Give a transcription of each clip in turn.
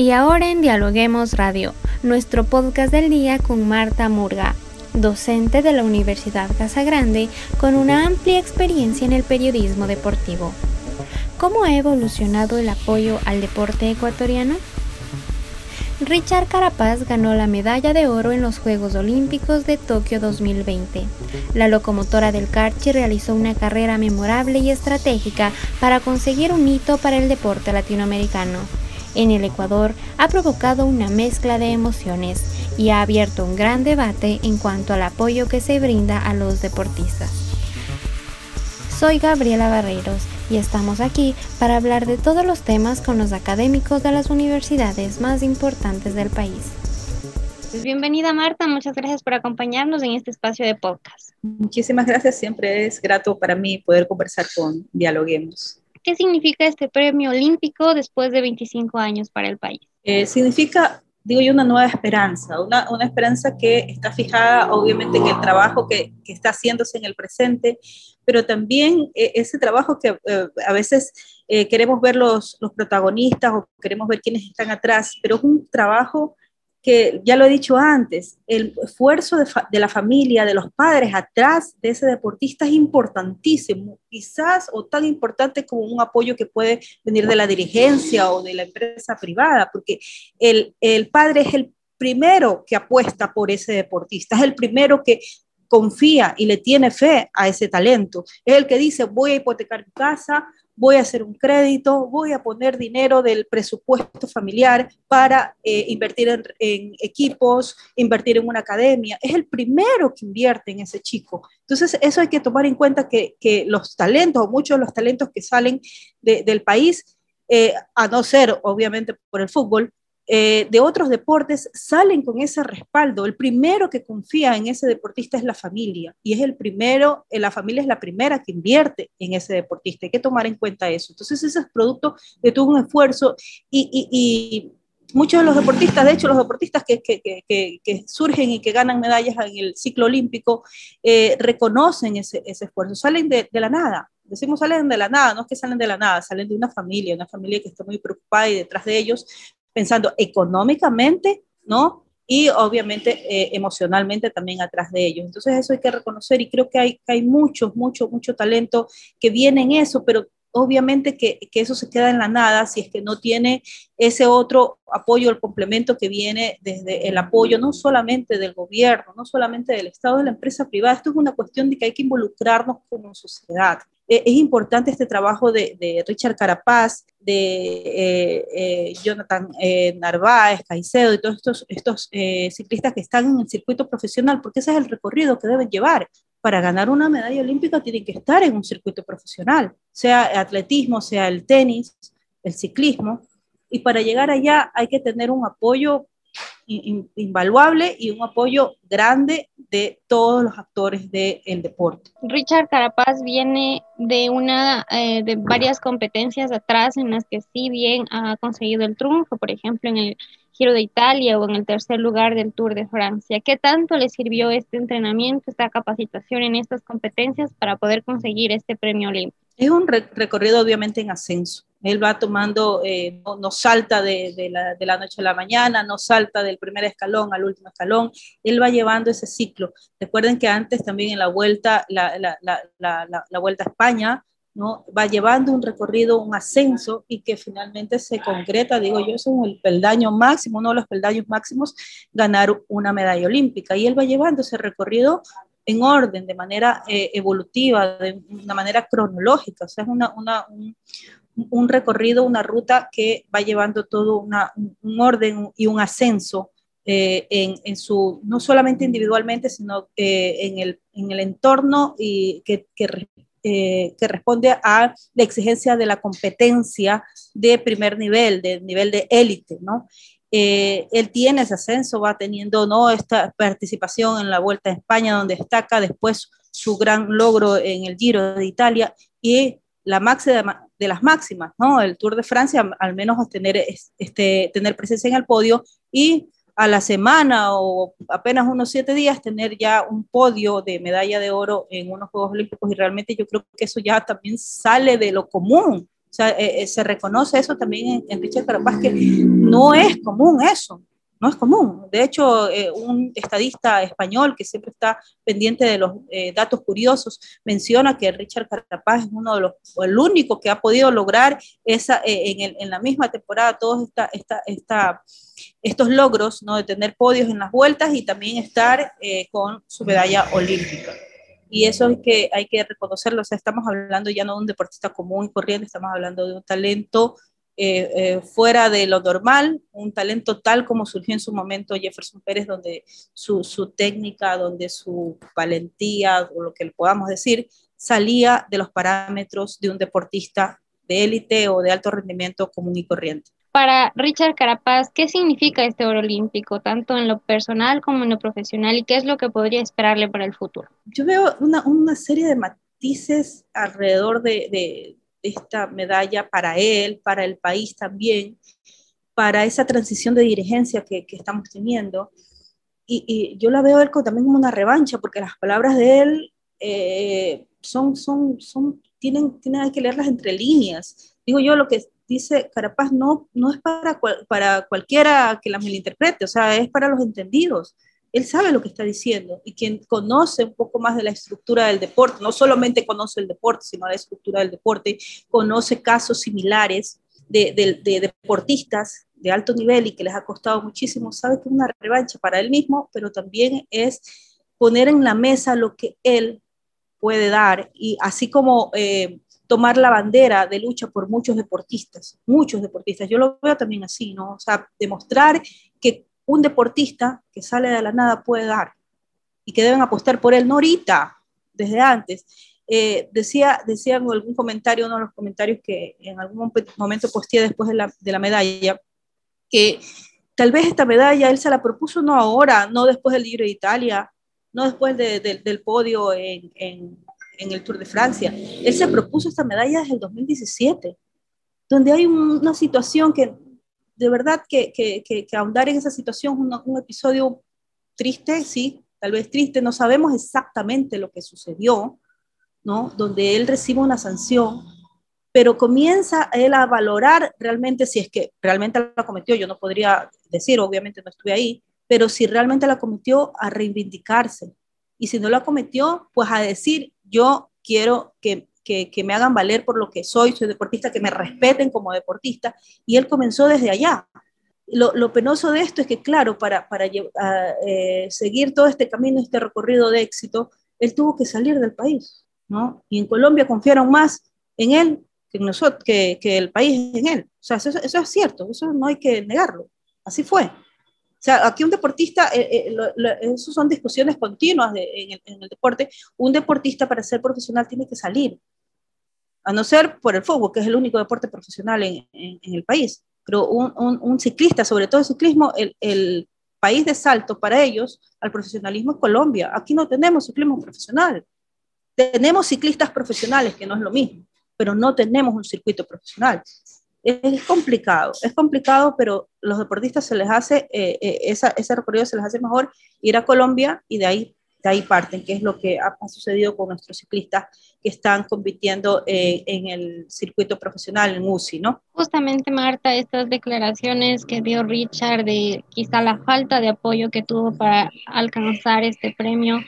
Y ahora en Dialoguemos Radio, nuestro podcast del día con Marta Murga, docente de la Universidad Casa Grande con una amplia experiencia en el periodismo deportivo. ¿Cómo ha evolucionado el apoyo al deporte ecuatoriano? Richard Carapaz ganó la medalla de oro en los Juegos Olímpicos de Tokio 2020. La locomotora del Carchi realizó una carrera memorable y estratégica para conseguir un hito para el deporte latinoamericano en el Ecuador ha provocado una mezcla de emociones y ha abierto un gran debate en cuanto al apoyo que se brinda a los deportistas. Soy Gabriela Barreiros y estamos aquí para hablar de todos los temas con los académicos de las universidades más importantes del país. Pues bienvenida Marta, muchas gracias por acompañarnos en este espacio de podcast. Muchísimas gracias, siempre es grato para mí poder conversar con Dialoguemos. ¿Qué significa este premio olímpico después de 25 años para el país? Eh, significa, digo yo, una nueva esperanza, una, una, esperanza que está fijada obviamente en el trabajo que, que está haciéndose en el presente, pero también eh, ese trabajo que eh, a veces queremos ver los, los protagonistas o queremos ver quiénes están atrás, pero es un trabajo que ya lo he dicho antes, el esfuerzo de, la familia, de los padres atrás de ese deportista es importantísimo, quizás o tan importante como un apoyo que puede venir de la dirigencia o de la empresa privada, porque el, el padre es el primero que apuesta por ese deportista, es el primero que confía y le tiene fe a ese talento, es el que dice voy a hipotecar mi casa, voy a hacer un crédito, voy a poner dinero del presupuesto familiar para eh, invertir en, equipos, invertir en una academia. Es el primero que invierte en ese chico. Entonces, eso hay que tomar en cuenta que, los talentos, o muchos de los talentos que salen del país, eh, a no ser obviamente por el fútbol, eh, de otros deportes salen con ese respaldo. El primero que confía en ese deportista es la familia y es el primero, eh, la familia es la primera que invierte en ese deportista. Hay que tomar en cuenta eso. Entonces ese es producto de todo un esfuerzo y, muchos de los deportistas, de hecho los deportistas que, que, surgen y que ganan medallas en el ciclo olímpico, eh, reconocen ese, ese, esfuerzo, salen de, de, la nada. Decimos salen de la nada, no es que salen de la nada, salen de una familia, una familia que está muy preocupada y detrás de ellos pensando económicamente, ¿no? Y obviamente eh, emocionalmente también atrás de ellos. Entonces eso hay que reconocer y creo que hay, que hay mucho, mucho, mucho talento que viene en eso, pero obviamente que, que, eso se queda en la nada si es que no tiene ese otro apoyo, el complemento que viene desde el apoyo no solamente del gobierno, no solamente del Estado, de la empresa privada. Esto es una cuestión de que hay que involucrarnos como sociedad. Eh, es importante este trabajo de, de Richard Carapaz, de eh, eh, Jonathan Narváez, Caicedo y todos estos, estos ciclistas que están en el circuito profesional, porque ese es el recorrido que deben llevar. Para ganar una medalla olímpica tienen que estar en un circuito profesional, sea atletismo, sea el tenis, el ciclismo, y para llegar allá hay que tener un apoyo invaluable y un apoyo grande de todos los actores del deporte. Richard Carapaz viene de una eh, de varias competencias atrás en las que sí bien ha conseguido el triunfo, por ejemplo en el Giro de Italia o en el tercer lugar del Tour de Francia. ¿Qué tanto le sirvió este entrenamiento, esta capacitación en estas competencias para poder conseguir este premio olímpico? Es un recorrido obviamente en ascenso él va tomando, eh, no, salta de, la, noche a la mañana, no salta del primer escalón al último escalón, él va llevando ese ciclo. Recuerden que antes también en la vuelta, la, vuelta a España, ¿no? va llevando un recorrido, un ascenso y que finalmente se concreta, digo yo, es el peldaño máximo, uno de los peldaños máximos, ganar una medalla olímpica. Y él va llevando ese recorrido en orden, de manera eh, evolutiva, de una manera cronológica, o sea, es una, una, un recorrido, una ruta que va llevando todo una, un orden y un ascenso eh, en, en, su, no solamente individualmente, sino eh, en, el, en, el, entorno y que, que, eh, que, responde a la exigencia de la competencia de primer nivel, de nivel de élite, ¿no? Él tiene ese ascenso, va teniendo ¿no? esta participación en la Vuelta a España, donde destaca después su gran logro en el Giro de Italia y la máxima de las máximas, ¿no? El Tour de Francia, al menos tener, este, tener presencia en el podio y a la semana o apenas unos siete días tener ya un podio de medalla de oro en unos Juegos Olímpicos y realmente yo creo que eso ya también sale de lo común O sea, eh, eh, se reconoce eso también en, Richard Carapaz, que no es común eso, no es común. De hecho, eh, un estadista español que siempre está pendiente de los datos curiosos menciona que Richard Carapaz es uno de los, o el único que ha podido lograr esa, en, en, la misma temporada todos esta, esta, esta, estos logros, ¿no? de tener podios en las vueltas y también estar con su medalla olímpica y eso es que hay que reconocerlo. O sea, estamos hablando ya no de un deportista común y corriente, estamos hablando de un talento eh, eh, fuera de lo normal, un talento tal como surgió en su momento Jefferson Pérez, donde su, su técnica, donde su valentía, o lo que le podamos decir, salía de los parámetros de un deportista de élite o de alto rendimiento común y corriente. Para Richard Carapaz, ¿qué significa este oro olímpico, tanto en lo personal como en lo profesional, y qué es lo que podría esperarle para el futuro? Yo veo una, una serie de matices alrededor de, de, esta medalla para él, para el país también, para esa transición de dirigencia que, que estamos teniendo. Y, y, yo la veo él también como una revancha, porque las palabras de él eh, son, son, son, tienen, tienen que leerlas entre líneas. Digo yo, lo que dice Carapaz no, no es para, para cualquiera que la malinterprete, o sea, es para los entendidos. Él sabe lo que está diciendo y quien conoce un poco más de la estructura del deporte, no solamente conoce el deporte, sino la estructura del deporte, conoce casos similares de, de deportistas de alto nivel y que les ha costado muchísimo, sabe que es una revancha para él mismo, pero también es poner en la mesa lo que él puede dar y así como eh, tomar la bandera de lucha por muchos deportistas, muchos deportistas. Yo lo veo también así, ¿no? O sea, demostrar que un deportista que sale de la nada puede dar y que deben apostar por él, no ahorita, desde antes. Eh, decía, decía en algún comentario, uno de los comentarios que en algún momento posteé después de la, de la medalla, que tal vez esta medalla él se la propuso no ahora, no después del Libro de Italia, no después de, del podio en, en, en el Tour de Francia. Él se propuso esta medalla desde el 2017, donde hay una situación que, de verdad, que, que, que, ahondar en esa situación es un, episodio triste, sí, tal vez triste, no sabemos exactamente lo que sucedió, ¿no? Donde él recibe una sanción, pero comienza él a valorar realmente si es que realmente la cometió, yo no podría decir, obviamente no estuve ahí, pero si realmente la cometió, a reivindicarse. Y si no la cometió, pues a decir, yo quiero que, que, me hagan valer por lo que soy, soy deportista, que me respeten como deportista, y él comenzó desde allá. Lo, lo penoso de esto es que, claro, para, para eh, seguir todo este camino, este recorrido de éxito, él tuvo que salir del país, ¿no? Y en Colombia confiaron más en él que, en nosotros, que, que el país en él. O sea, eso, eso es cierto, eso no hay que negarlo. Así fue. O sea, aquí un deportista, eh, eh, eso son discusiones continuas en, el, deporte, un deportista para ser profesional tiene que salir, a no ser por el fútbol, que es el único deporte profesional en, el país, pero un, ciclista, sobre todo el ciclismo, el, el, país de salto para ellos al profesionalismo es Colombia. Aquí no tenemos ciclismo profesional. Tenemos ciclistas profesionales, que no es lo mismo, pero no tenemos un circuito profesional es complicado, es complicado, pero los deportistas se les hace, eh, eh, esa, ese recorrido se les hace mejor ir a Colombia y de ahí, de ahí parten, que es lo que ha, sucedido con nuestros ciclistas que están compitiendo eh, en el circuito profesional en UCI, ¿no? Justamente, Marta, estas declaraciones que dio Richard de quizá la falta de apoyo que tuvo para alcanzar este premio,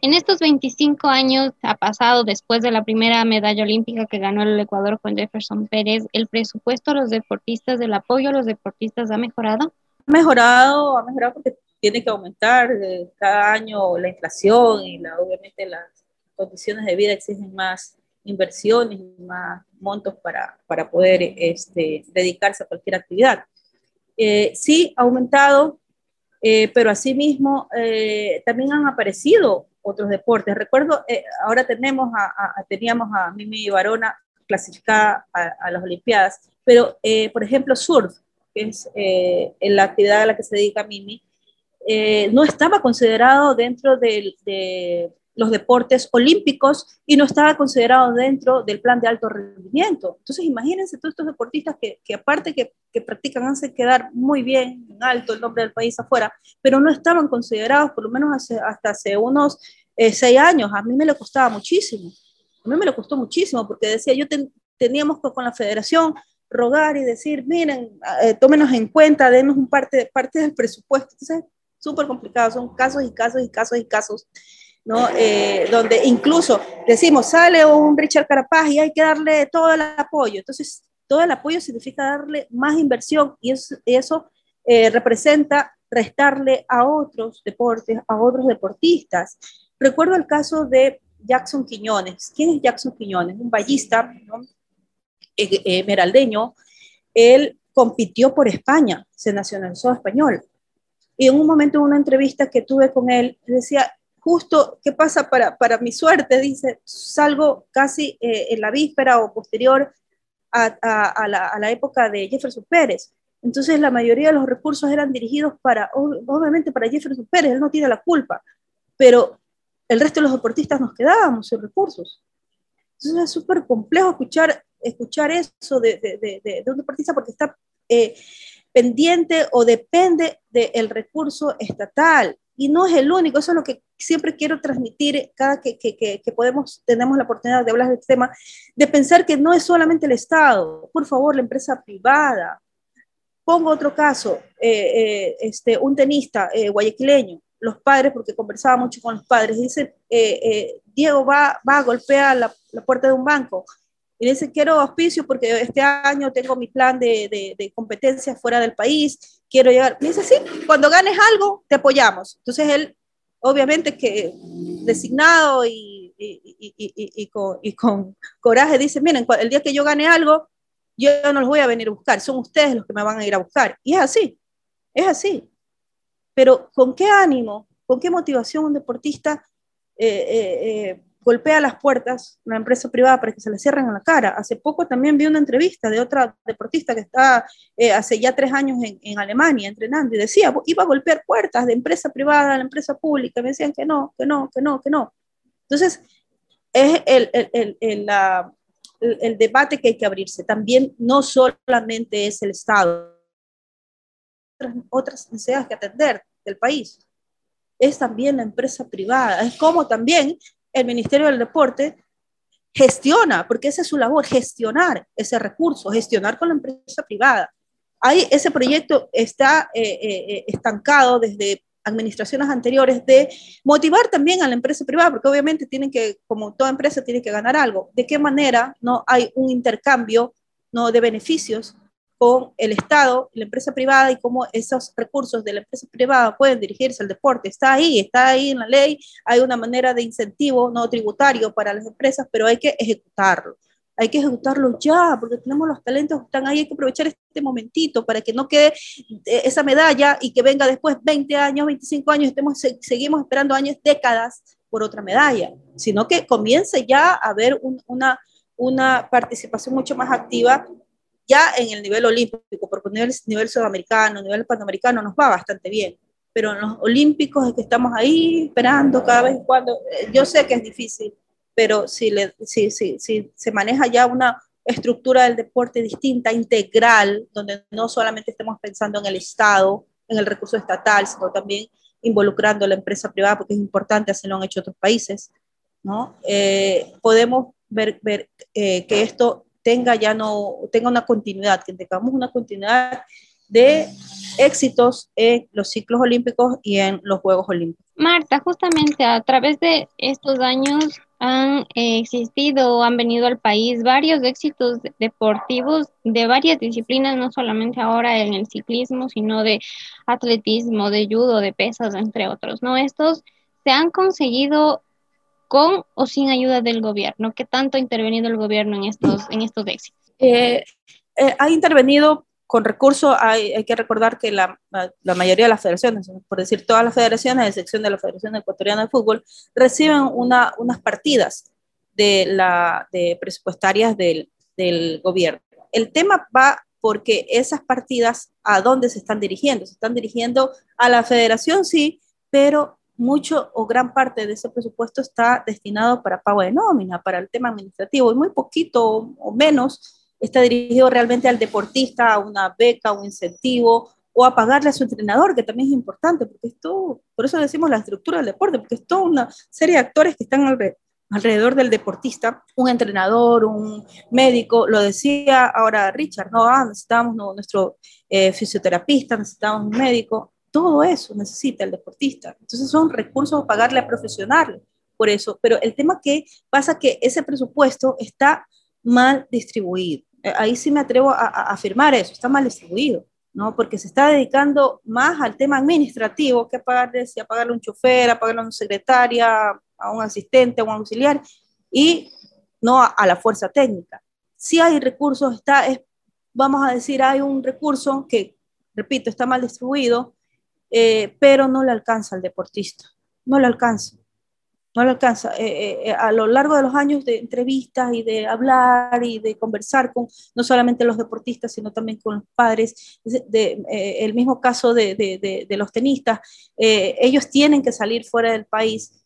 en estos 25 años ha pasado después de la primera medalla olímpica que ganó el Ecuador con Jefferson Pérez, ¿el presupuesto a los deportistas, del apoyo a los deportistas ha mejorado? Ha mejorado, ha mejorado porque tiene que aumentar eh, cada año la inflación y la, obviamente las condiciones de vida exigen más inversiones más montos para, para poder este, dedicarse a cualquier actividad. Eh, sí, ha aumentado, eh, pero asimismo eh, también han aparecido otros deportes. Recuerdo, eh, ahora tenemos a, teníamos a Mimi Barona clasificada a, las Olimpiadas, pero eh, por ejemplo surf, que es eh, la actividad a la que se dedica Mimi, no estaba considerado dentro del, de los deportes olímpicos y no estaba considerado dentro del plan de alto rendimiento. Entonces imagínense todos estos deportistas que, que aparte que, que practican hacen quedar muy bien en alto el nombre del país afuera, pero no estaban considerados por lo menos hasta hace unos eh, seis años, a mí me lo costaba muchísimo. A mí me lo costó muchísimo porque decía, yo teníamos con, la federación rogar y decir, miren, eh, tómenos en cuenta, denos un parte, parte del presupuesto. Entonces, súper complicado, son casos y casos y casos y casos, Eh, donde incluso decimos, sale un Richard Carapaz y hay que darle todo el apoyo. Entonces, todo el apoyo significa darle más inversión y eso, eso eh, representa restarle a otros deportes, a otros deportistas. Recuerdo el caso de Jackson Quiñones. ¿Quién es Jackson Quiñones? Un ballista ¿no? emeraldeño. Él compitió por España, se nacionalizó español. Y en un momento, en una entrevista que tuve con él, decía, justo, ¿qué pasa para, para mi suerte? Dice, salgo casi eh, en la víspera o posterior a, a, la, a, la, época de Jefferson Pérez. Entonces la mayoría de los recursos eran dirigidos para, obviamente para Jefferson Pérez, él no tiene la culpa, pero el resto de los deportistas nos quedábamos sin recursos. Entonces es súper complejo escuchar, escuchar eso de, de, de, de, un deportista porque está eh, pendiente o depende del recurso estatal. Y no es el único, eso es lo que siempre quiero transmitir cada que, que, que, podemos, tenemos la oportunidad de hablar de este tema, de pensar que no es solamente el Estado, por favor, la empresa privada. Pongo otro caso, eh, eh, este, un tenista eh, guayaquileño, los padres, porque conversaba mucho con los padres, dice, Diego va, va a golpear la, la puerta de un banco, y dice, quiero auspicio porque este año tengo mi plan de, de, de competencia fuera del país, quiero llegar. Y dice, sí, cuando ganes algo, te apoyamos. Entonces él, obviamente que designado y, y, y, y con, con, coraje, dice, miren, el día que yo gane algo, yo no los voy a venir a buscar, son ustedes los que me van a ir a buscar. Y es así, es así. Pero ¿con qué ánimo, con qué motivación un deportista eh, eh, eh, golpea las puertas una empresa privada para que se le cierren en la cara. Hace poco también vi una entrevista de otra deportista que está eh, hace ya tres años en, en, Alemania entrenando y decía, iba a golpear puertas de empresa privada a la empresa pública. Me decían que no, que no, que no, que no. Entonces, es el, el, el, la, el debate que hay que abrirse. También no solamente es el Estado, otras, otras necesidades que atender del país es también la empresa privada. Es como también el Ministerio del Deporte gestiona, porque esa es su labor, gestionar ese recurso, gestionar con la empresa privada. Ahí ese proyecto está eh, eh, eh, estancado desde administraciones anteriores de motivar también a la empresa privada, porque obviamente tienen que, como toda empresa, tiene que ganar algo. ¿De qué manera no hay un intercambio no de beneficios con el Estado, la empresa privada y cómo esos recursos de la empresa privada pueden dirigirse al deporte. Está ahí, está ahí en la ley, hay una manera de incentivo no tributario para las empresas, pero hay que ejecutarlo. Hay que ejecutarlo ya, porque tenemos los talentos que están ahí, hay que aprovechar este momentito para que no quede eh, esa medalla y que venga después 20 años, 25 años, estemos, seguimos esperando años, décadas por otra medalla, sino que comience ya a haber un, una, una participación mucho más activa ya en el nivel olímpico, porque nivel, nivel sudamericano, nivel panamericano nos va bastante bien, pero en los olímpicos es que estamos ahí esperando cada vez cuando, eh, yo sé que es difícil, pero si, le, si, si, si se maneja ya una estructura del deporte distinta, integral, donde no solamente estemos pensando en el Estado, en el recurso estatal, sino también involucrando a la empresa privada, porque es importante, así lo han hecho otros países, ¿no? Eh, podemos ver, ver eh, que esto tenga ya no, tenga una continuidad, que tengamos una continuidad de éxitos en los ciclos olímpicos y en los Juegos Olímpicos. Marta, justamente a través de estos años han existido, han venido al país varios éxitos deportivos de varias disciplinas, no solamente ahora en el ciclismo, sino de atletismo, de judo, de pesas, entre otros, ¿no? Estos se han conseguido con o sin ayuda del gobierno? ¿Qué tanto ha intervenido el gobierno en estos, en estos éxitos? Eh, eh, ha intervenido con recursos, hay, hay, que recordar que la, la, mayoría de las federaciones, por decir todas las federaciones, a excepción de la Federación Ecuatoriana de Fútbol, reciben una, unas partidas de la, de presupuestarias del, del gobierno. El tema va porque esas partidas, ¿a dónde se están dirigiendo? Se están dirigiendo a la federación, sí, pero mucho o gran parte de ese presupuesto está destinado para pago de nómina, para el tema administrativo, y muy poquito o menos está dirigido realmente al deportista, a una beca, un incentivo, o a pagarle a su entrenador, que también es importante, porque esto, por eso decimos la estructura del deporte, porque es toda una serie de actores que están alrededor del deportista, un entrenador, un médico, lo decía ahora Richard, no, ah, necesitamos nuestro eh, fisioterapista, necesitamos un médico, todo eso necesita el deportista. Entonces son recursos a pagarle a profesionales por eso, pero el tema que pasa que ese presupuesto está mal distribuido. Eh, ahí sí me atrevo a, a afirmar eso, está mal distribuido. ¿no? Porque se está dedicando más al tema administrativo que a pagarle, a pagarle un chofer, a pagarle a una secretaria, a un asistente, a un auxiliar, y no a, la fuerza técnica. Si hay recursos, está, es, vamos a decir, hay un recurso que, repito, está mal distribuido, eh, pero no le alcanza al deportista, no le alcanza no le alcanza. Eh, eh, eh, a lo largo de los años de entrevistas y de hablar y de conversar con no solamente los deportistas, sino también con los padres, de, el mismo caso de, de, los tenistas, ellos tienen que salir fuera del país,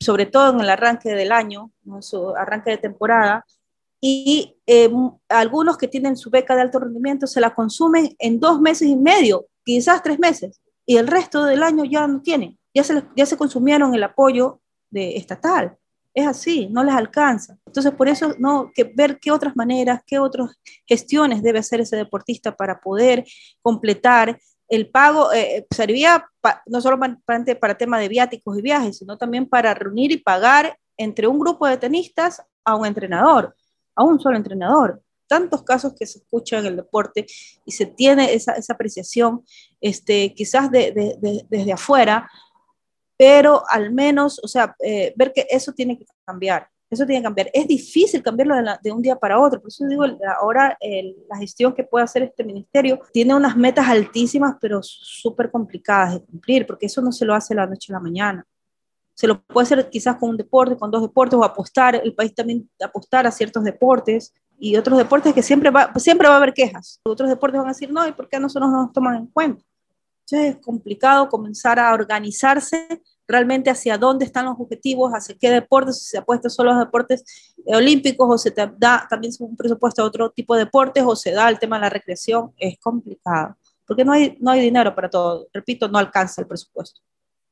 sobre todo en el arranque del año, su arranque de temporada, y algunos que tienen su beca de alto rendimiento se la consumen en dos meses y medio, quizás tres meses, y el resto del año ya no tienen. Ya se, ya se consumieron el apoyo de estatal. Es así, no les alcanza. Entonces, por eso, no, que ver qué otras maneras, qué otras gestiones debe hacer ese deportista para poder completar el pago. Eh, eh, servía no solo para, para tema de viáticos y viajes, sino también para reunir y pagar entre un grupo de tenistas a un entrenador, a un solo entrenador tantos casos que se escuchan en el deporte y se tiene esa, esa apreciación, este, quizás de, de, desde afuera, pero al menos, o sea, eh, ver que eso tiene que cambiar, eso tiene que cambiar. Es difícil cambiarlo de, un día para otro, por eso digo, ahora la gestión que puede hacer este ministerio tiene unas metas altísimas, pero súper complicadas de cumplir, porque eso no se lo hace la noche a la mañana. Se lo puede hacer quizás con un deporte, con dos deportes, o apostar, el país también apostar a ciertos deportes, y otros deportes que siempre va, siempre va a haber quejas. Otros deportes van a decir, no, ¿y por qué nosotros no nos toman en cuenta? Entonces es complicado comenzar a organizarse realmente hacia dónde están los objetivos, hacia qué deportes, si se apuesta solo a los deportes eh, olímpicos o se da también un presupuesto a otro tipo de deportes o se da el tema de la recreación, es complicado, porque no hay, no hay dinero para todo. Repito, no alcanza el presupuesto.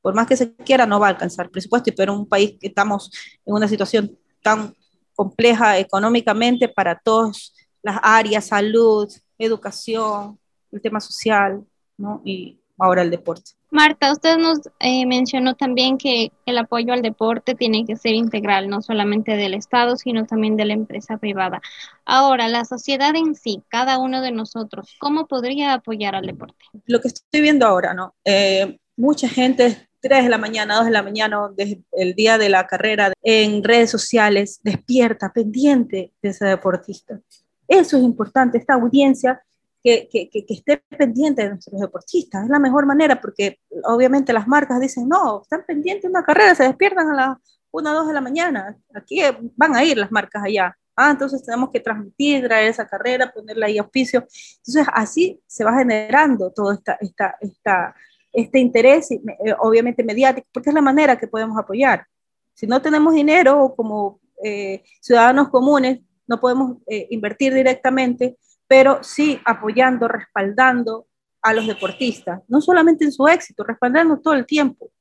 Por más que se quiera, no va a alcanzar el presupuesto, pero en un país que estamos en una situación tan compleja económicamente para todas las áreas, salud, educación, el tema social, ¿no? Y ahora el deporte. Marta, usted nos eh, mencionó también que el apoyo al deporte tiene que ser integral, no solamente del Estado, sino también de la empresa privada. Ahora, la sociedad en sí, cada uno de nosotros, ¿cómo podría apoyar al deporte? Lo que estoy viendo ahora, ¿no? Eh, mucha gente, 3 de la mañana, 2 de la mañana, el día de la carrera, en redes sociales, despierta, pendiente de ese deportista. Eso es importante, esta audiencia que, esté pendiente de nuestros deportistas. Es la mejor manera porque obviamente las marcas dicen, no, están pendientes de una carrera, se despiertan a las 1 o 2 de la mañana. Aquí van a ir las marcas allá. Ah, entonces tenemos que transmitir, traer esa carrera, ponerle ahí auspicio. Entonces así se va generando todo esta, esta, esta, este interés, eh, obviamente mediático, porque es la manera que podemos apoyar. Si no tenemos dinero como eh, ciudadanos comunes, no podemos eh, invertir directamente, pero sí apoyando, respaldando a los deportistas, no solamente en su éxito, respaldando todo el tiempo,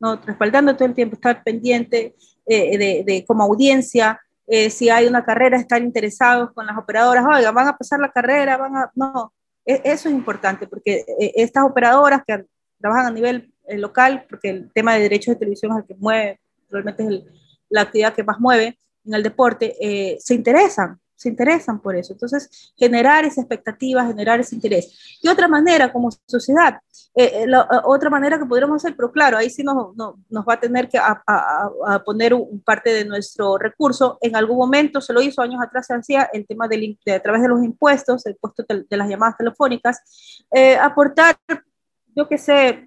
¿no? respaldando todo el tiempo, estar pendiente de, de, como audiencia, si hay una carrera, estar interesados con las operadoras, oiga, van a pasar la carrera, van a... No, e, eso es importante, porque estas operadoras que trabajan a nivel local, porque el tema de derechos de televisión es el que mueve, realmente es la actividad que más mueve en el deporte, se interesan se interesan por eso. Entonces, generar esa expectativa, generar ese interés. Y otra manera, como sociedad, eh, eh, la, eh, otra manera que podríamos hacer, pero claro, ahí sí nos, nos va a tener que a, a, poner un, parte de nuestro recurso. En algún momento, se lo hizo años atrás, se hacía el tema del, de, a través de los impuestos, el impuesto de, de las llamadas telefónicas, aportar, yo qué sé,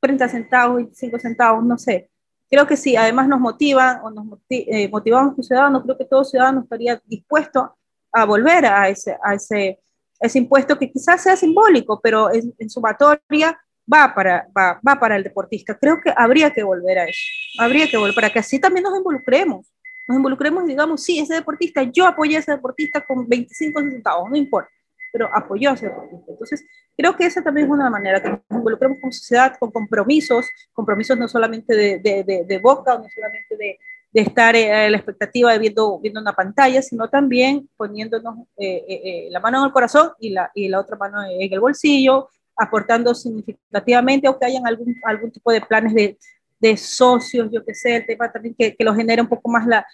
30 centavos, 25 centavos, no sé, creo que sí, además nos motivan o nos eh, motivamos como ciudadanos, creo que todo ciudadano estaría dispuesto a volver a ese, a ese, ese impuesto que quizás sea simbólico, pero en, en sumatoria va para, va, va, para el deportista. Creo que habría que volver a eso, habría que volver, para que así también nos involucremos, nos involucremos y digamos, sí, ese deportista, yo apoyé a ese deportista con 25 centavos, no importa pero apoyó a deportista. Entonces, creo que esa también es una manera que nos involucremos como sociedad con compromisos, compromisos no solamente de, de, de, boca, no solamente de, de estar en la expectativa de viendo, viendo una pantalla, sino también poniéndonos la mano en el corazón y la, y la otra mano en el bolsillo, aportando significativamente o que hayan algún, algún tipo de planes de, de socios, yo que sé, el tema también que, que lo genere un poco más la,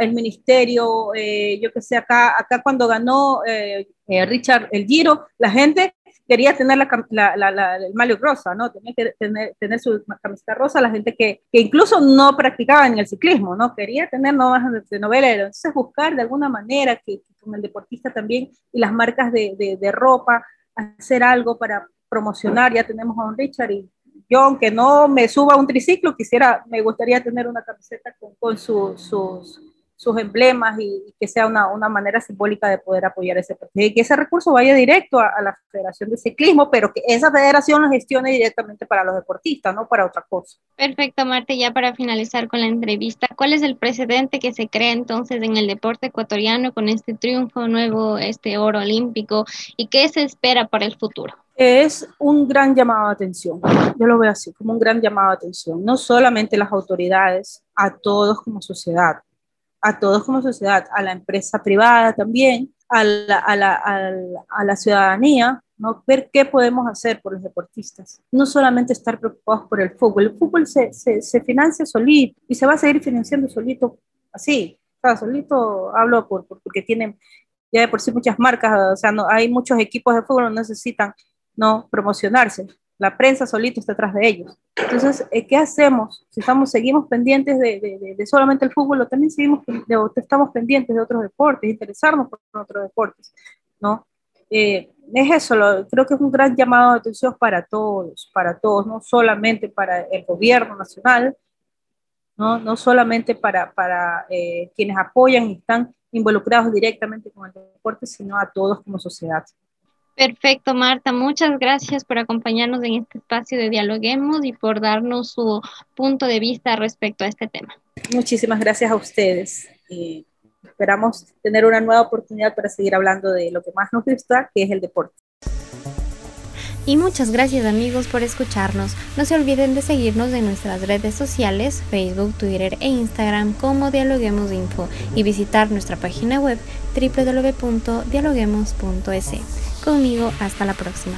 el ministerio, eh, yo que sé, acá, acá cuando ganó eh, eh, Richard el Giro, la gente quería tener la, la, el malio rosa, ¿no? Tenía que tener, tener su camiseta rosa, la gente que, que, incluso no practicaba en el ciclismo, ¿no? Quería tener nuevas de novelero. Entonces, buscar de alguna manera que, con el deportista también y las marcas de, de, de ropa, hacer algo para promocionar. Ya tenemos a un Richard y aunque no me suba un triciclo, quisiera, me gustaría tener una camiseta con, con sus, sus emblemas y, que sea una, una, manera simbólica de poder apoyar ese proyecto. Y que ese recurso vaya directo a, la Federación de Ciclismo, pero que esa federación lo gestione directamente para los deportistas, no para otra cosa. Perfecto, Marta. Ya para finalizar con la entrevista, ¿cuál es el precedente que se crea entonces en el deporte ecuatoriano con este triunfo nuevo, este oro olímpico, y qué se espera para el futuro? Es un gran llamado de atención. Yo lo veo así, como un gran llamado de atención. No solamente las autoridades, a todos como sociedad, a todos como sociedad, a la empresa privada también, a la, a la, a la, ciudadanía, ¿no? ver qué podemos hacer por los deportistas. No solamente estar preocupados por el fútbol. El fútbol se, se, se financia solito y se va a seguir financiando solito así. O solito hablo por, porque tienen ya de por sí muchas marcas, o sea, no, hay muchos equipos de fútbol que necesitan no promocionarse. La prensa solito está detrás de ellos. Entonces, eh, ¿qué hacemos? Si estamos, seguimos pendientes de, de, solamente el fútbol, o también seguimos, estamos pendientes de otros deportes, interesarnos por otros deportes, ¿no? Eh, es eso, creo que es un gran llamado de atención para todos, para todos, no solamente para el gobierno nacional, no, no solamente para, para eh, quienes apoyan y están involucrados directamente con el deporte, sino a todos como sociedad. Perfecto, Marta. Muchas gracias por acompañarnos en este espacio de Dialoguemos y por darnos su punto de vista respecto a este tema. Muchísimas gracias a ustedes. esperamos tener una nueva oportunidad para seguir hablando de lo que más nos gusta, que es el deporte. Y muchas gracias amigos por escucharnos. No se olviden de seguirnos en nuestras redes sociales, Facebook, Twitter e Instagram como Dialoguemos Info y visitar nuestra página web www.dialoguemos.es. Conmigo, hasta la próxima.